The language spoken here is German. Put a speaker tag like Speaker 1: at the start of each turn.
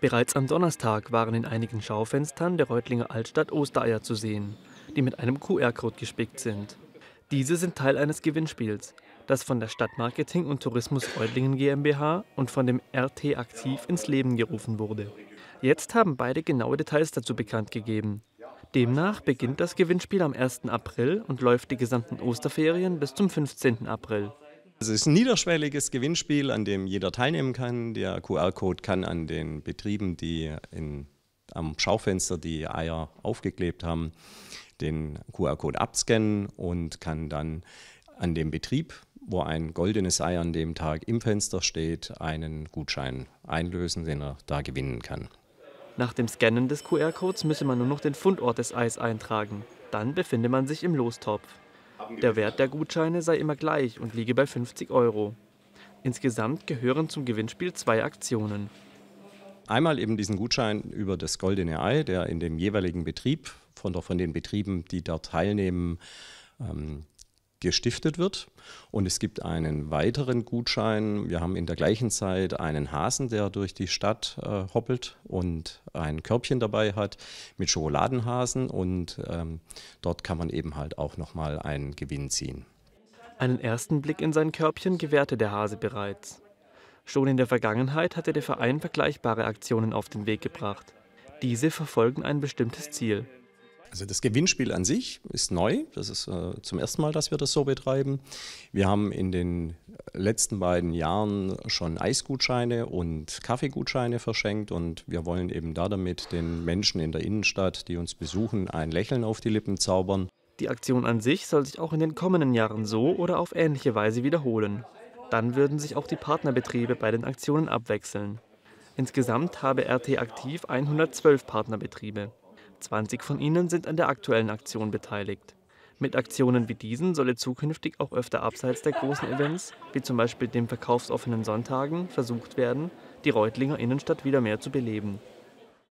Speaker 1: Bereits am Donnerstag waren in einigen Schaufenstern der Reutlinger Altstadt Ostereier zu sehen, die mit einem QR-Code gespickt sind. Diese sind Teil eines Gewinnspiels, das von der Stadtmarketing und Tourismus Reutlingen GmbH und von dem RT Aktiv ins Leben gerufen wurde. Jetzt haben beide genaue Details dazu bekannt gegeben. Demnach beginnt das Gewinnspiel am 1. April und läuft die gesamten Osterferien bis zum 15. April.
Speaker 2: Es ist ein niederschwelliges Gewinnspiel, an dem jeder teilnehmen kann. Der QR-Code kann an den Betrieben, die in, am Schaufenster die Eier aufgeklebt haben, den QR-Code abscannen und kann dann an dem Betrieb, wo ein goldenes Ei an dem Tag im Fenster steht, einen Gutschein einlösen, den er da gewinnen kann.
Speaker 1: Nach dem Scannen des QR-Codes müsse man nur noch den Fundort des Eis eintragen. Dann befinde man sich im Lostopf. Der Wert der Gutscheine sei immer gleich und liege bei 50 Euro. Insgesamt gehören zum Gewinnspiel zwei Aktionen.
Speaker 2: Einmal eben diesen Gutschein über das goldene Ei, der in dem jeweiligen Betrieb von, der, von den Betrieben, die dort teilnehmen, ähm, gestiftet wird. Und es gibt einen weiteren Gutschein. Wir haben in der gleichen Zeit einen Hasen, der durch die Stadt äh, hoppelt und ein Körbchen dabei hat mit Schokoladenhasen. Und ähm, dort kann man eben halt auch nochmal einen Gewinn ziehen.
Speaker 1: Einen ersten Blick in sein Körbchen gewährte der Hase bereits. Schon in der Vergangenheit hatte der Verein vergleichbare Aktionen auf den Weg gebracht. Diese verfolgen ein bestimmtes Ziel.
Speaker 2: Also das Gewinnspiel an sich ist neu. Das ist äh, zum ersten Mal, dass wir das so betreiben. Wir haben in den letzten beiden Jahren schon Eisgutscheine und Kaffeegutscheine verschenkt und wir wollen eben da damit den Menschen in der Innenstadt, die uns besuchen, ein Lächeln auf die Lippen zaubern.
Speaker 1: Die Aktion an sich soll sich auch in den kommenden Jahren so oder auf ähnliche Weise wiederholen. Dann würden sich auch die Partnerbetriebe bei den Aktionen abwechseln. Insgesamt habe RT Aktiv 112 Partnerbetriebe. 20 von ihnen sind an der aktuellen Aktion beteiligt. Mit Aktionen wie diesen solle zukünftig auch öfter abseits der großen Events, wie zum Beispiel dem verkaufsoffenen Sonntagen, versucht werden, die Reutlinger Innenstadt wieder mehr zu beleben.